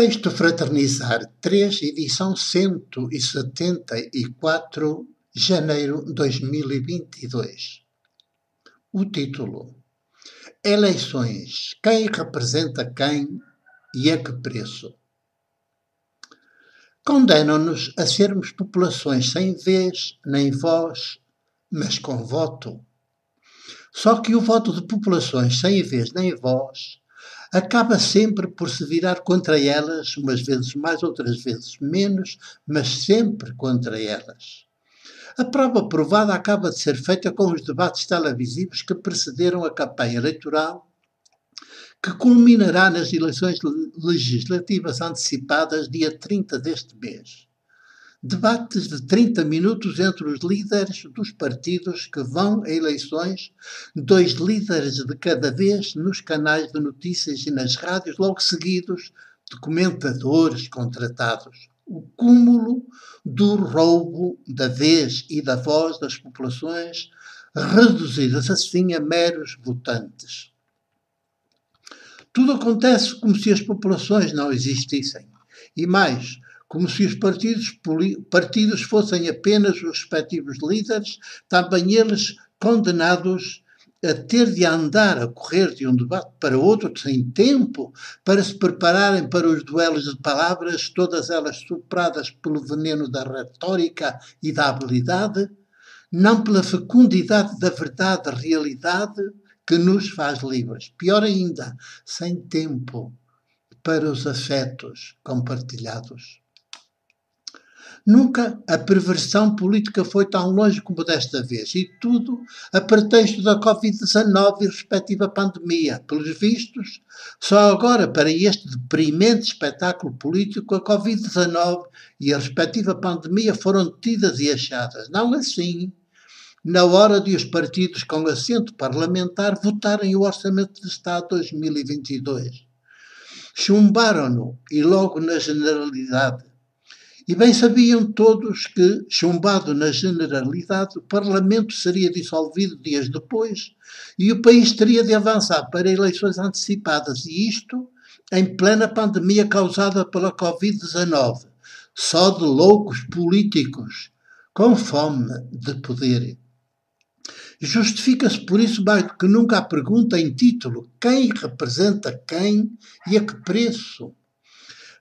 Texto Fraternizar 3, edição 174, janeiro 2022. O título: Eleições. Quem representa quem e a que preço? Condenam-nos a sermos populações sem vez nem voz, mas com voto. Só que o voto de populações sem vez nem voz acaba sempre por se virar contra elas, umas vezes mais, outras vezes menos, mas sempre contra elas. A prova provada acaba de ser feita com os debates televisivos que precederam a campanha eleitoral, que culminará nas eleições legislativas antecipadas dia 30 deste mês debates de 30 minutos entre os líderes dos partidos que vão a eleições, dois líderes de cada vez nos canais de notícias e nas rádios, logo seguidos de comentadores contratados. O cúmulo do roubo da vez e da voz das populações, reduzidas assim a meros votantes. Tudo acontece como se as populações não existissem. E mais, como se os partidos, partidos fossem apenas os respectivos líderes, também eles condenados a ter de andar a correr de um debate para outro sem tempo para se prepararem para os duelos de palavras, todas elas sopradas pelo veneno da retórica e da habilidade, não pela fecundidade da verdade, realidade que nos faz livres. Pior ainda, sem tempo para os afetos compartilhados. Nunca a perversão política foi tão longe como desta vez, e tudo a pretexto da Covid-19 e respectiva pandemia. Pelos vistos, só agora, para este deprimente espetáculo político, a Covid-19 e a respectiva pandemia foram tidas e achadas. Não assim, na hora de os partidos com assento parlamentar votarem o Orçamento de Estado 2022. Chumbaram-no e logo na generalidade e bem sabiam todos que, chumbado na generalidade, o Parlamento seria dissolvido dias depois e o país teria de avançar para eleições antecipadas, e isto em plena pandemia causada pela Covid-19, só de loucos políticos com fome de poder. Justifica-se por isso mais do que nunca a pergunta em título: quem representa quem e a que preço?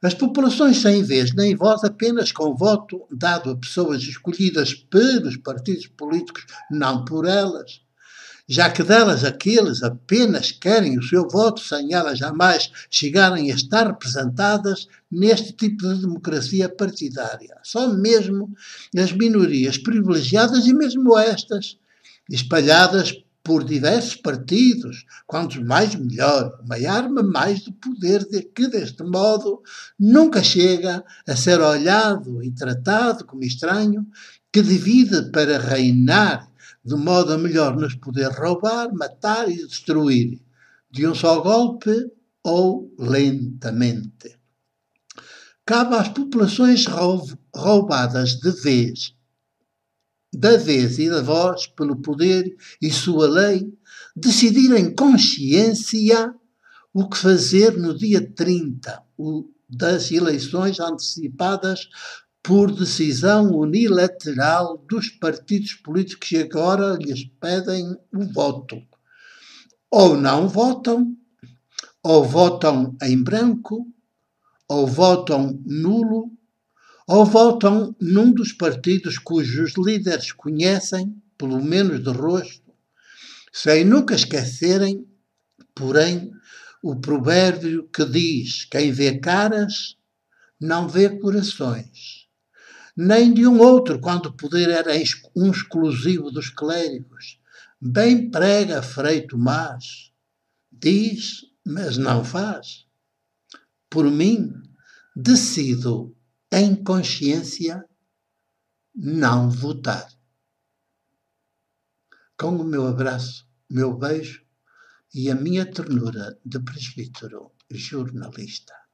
As populações sem vez nem voz apenas com voto dado a pessoas escolhidas pelos partidos políticos, não por elas. Já que delas aqueles apenas querem o seu voto sem elas jamais chegarem a estar representadas neste tipo de democracia partidária. Só mesmo as minorias privilegiadas e mesmo estas, espalhadas por diversos partidos, quantos mais melhor, uma arma mais do poder de que, deste modo, nunca chega a ser olhado e tratado como estranho, que divide para reinar, de modo a melhor nos poder roubar, matar e destruir, de um só golpe ou lentamente. Cabe às populações roubadas de vez da vez e da voz, pelo poder e sua lei, decidir em consciência o que fazer no dia 30 das eleições antecipadas por decisão unilateral dos partidos políticos que agora lhes pedem o voto. Ou não votam, ou votam em branco, ou votam nulo, ou votam num dos partidos cujos líderes conhecem, pelo menos de rosto, sem nunca esquecerem, porém, o provérbio que diz: quem vê caras não vê corações. Nem de um outro, quando o poder era um exclusivo dos clérigos. Bem prega Frei Tomás. Diz, mas não faz. Por mim, decido em consciência, não votar. Com o meu abraço, meu beijo e a minha ternura de presbítero jornalista.